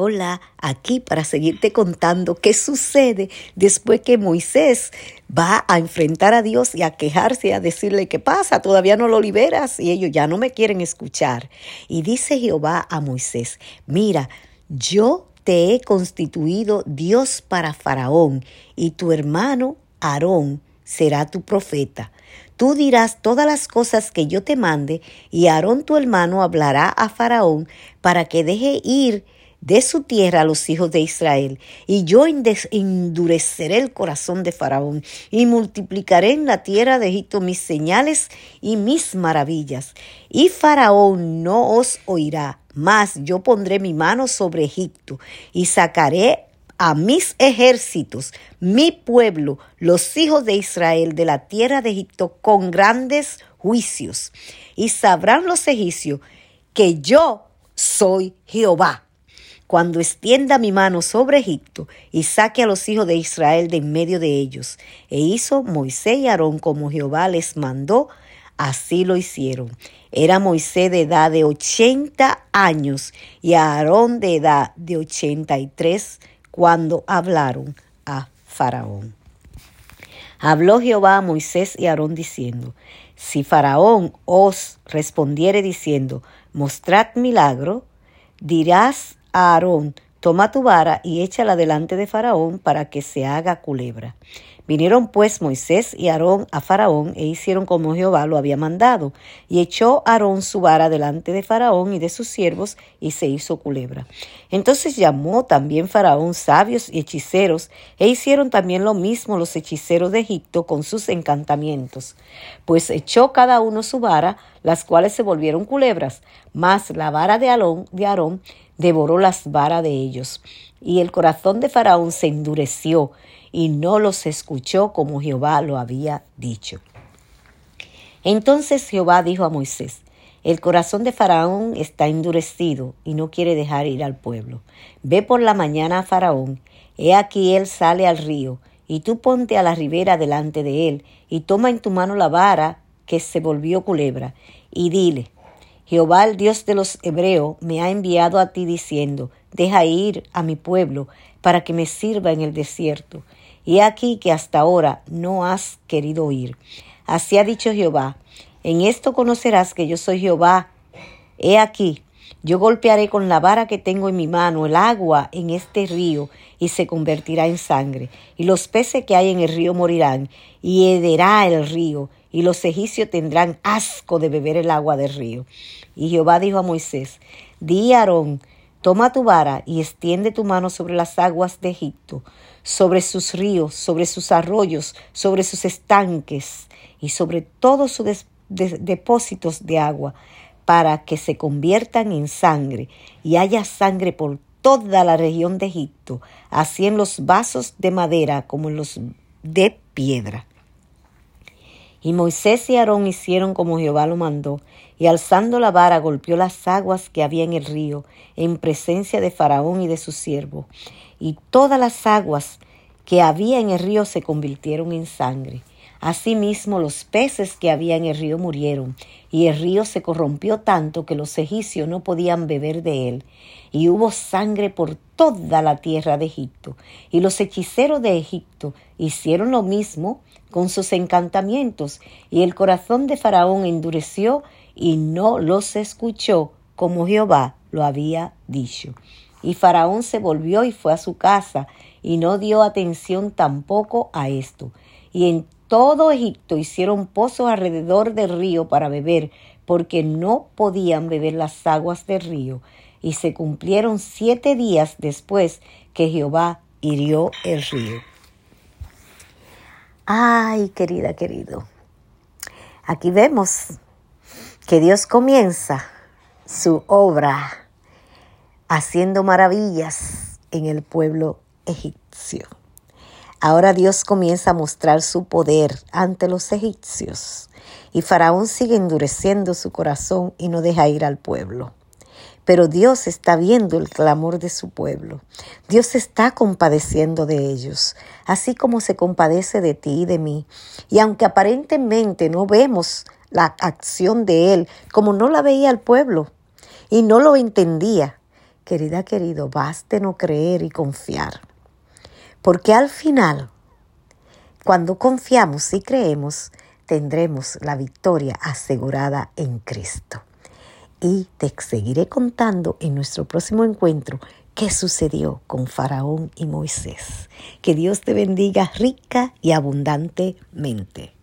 Hola, aquí para seguirte contando qué sucede después que Moisés va a enfrentar a Dios y a quejarse, a decirle qué pasa, todavía no lo liberas y ellos ya no me quieren escuchar. Y dice Jehová a Moisés, mira, yo te he constituido Dios para Faraón y tu hermano Aarón será tu profeta. Tú dirás todas las cosas que yo te mande y Aarón tu hermano hablará a Faraón para que deje ir de su tierra a los hijos de Israel, y yo endureceré el corazón de Faraón, y multiplicaré en la tierra de Egipto mis señales y mis maravillas. Y Faraón no os oirá, mas yo pondré mi mano sobre Egipto, y sacaré a mis ejércitos, mi pueblo, los hijos de Israel de la tierra de Egipto con grandes juicios. Y sabrán los egipcios que yo soy Jehová cuando extienda mi mano sobre Egipto y saque a los hijos de Israel de en medio de ellos. E hizo Moisés y Aarón como Jehová les mandó, así lo hicieron. Era Moisés de edad de ochenta años y Aarón de edad de ochenta y tres cuando hablaron a Faraón. Habló Jehová a Moisés y Aarón diciendo, Si Faraón os respondiere diciendo, Mostrad milagro, dirás Aarón, toma tu vara y échala delante de Faraón para que se haga culebra. Vinieron pues Moisés y Aarón a Faraón e hicieron como Jehová lo había mandado. Y echó Aarón su vara delante de Faraón y de sus siervos y se hizo culebra. Entonces llamó también Faraón sabios y hechiceros e hicieron también lo mismo los hechiceros de Egipto con sus encantamientos. Pues echó cada uno su vara, las cuales se volvieron culebras, mas la vara de Aarón, de Aarón devoró las varas de ellos. Y el corazón de Faraón se endureció y no los escuchó como Jehová lo había dicho. Entonces Jehová dijo a Moisés, el corazón de Faraón está endurecido y no quiere dejar ir al pueblo. Ve por la mañana a Faraón, he aquí él sale al río, y tú ponte a la ribera delante de él, y toma en tu mano la vara que se volvió culebra, y dile, Jehová el Dios de los hebreos me ha enviado a ti diciendo, deja ir a mi pueblo para que me sirva en el desierto. Y aquí que hasta ahora no has querido ir. Así ha dicho Jehová, en esto conocerás que yo soy Jehová. He aquí, yo golpearé con la vara que tengo en mi mano el agua en este río y se convertirá en sangre, y los peces que hay en el río morirán, y hederá el río, y los egipcios tendrán asco de beber el agua del río. Y Jehová dijo a Moisés, di a Aarón, toma tu vara y extiende tu mano sobre las aguas de Egipto, sobre sus ríos, sobre sus arroyos, sobre sus estanques y sobre todos sus depósitos de agua, para que se conviertan en sangre y haya sangre por toda la región de Egipto, así en los vasos de madera como en los de piedra. Y Moisés y Aarón hicieron como Jehová lo mandó, y alzando la vara golpeó las aguas que había en el río, en presencia de Faraón y de sus siervos, y todas las aguas que había en el río se convirtieron en sangre. Asimismo los peces que había en el río murieron, y el río se corrompió tanto que los egipcios no podían beber de él, y hubo sangre por toda la tierra de Egipto. Y los hechiceros de Egipto hicieron lo mismo con sus encantamientos, y el corazón de Faraón endureció y no los escuchó como Jehová lo había dicho. Y Faraón se volvió y fue a su casa, y no dio atención tampoco a esto. Y en todo Egipto hicieron pozos alrededor del río para beber, porque no podían beber las aguas del río. Y se cumplieron siete días después que Jehová hirió el río. Ay, querida, querido. Aquí vemos que Dios comienza su obra haciendo maravillas en el pueblo egipcio. Ahora Dios comienza a mostrar su poder ante los egipcios y Faraón sigue endureciendo su corazón y no deja ir al pueblo. Pero Dios está viendo el clamor de su pueblo. Dios está compadeciendo de ellos, así como se compadece de ti y de mí. Y aunque aparentemente no vemos la acción de Él como no la veía el pueblo y no lo entendía, querida, querido, baste no creer y confiar. Porque al final, cuando confiamos y creemos, tendremos la victoria asegurada en Cristo. Y te seguiré contando en nuestro próximo encuentro qué sucedió con Faraón y Moisés. Que Dios te bendiga rica y abundantemente.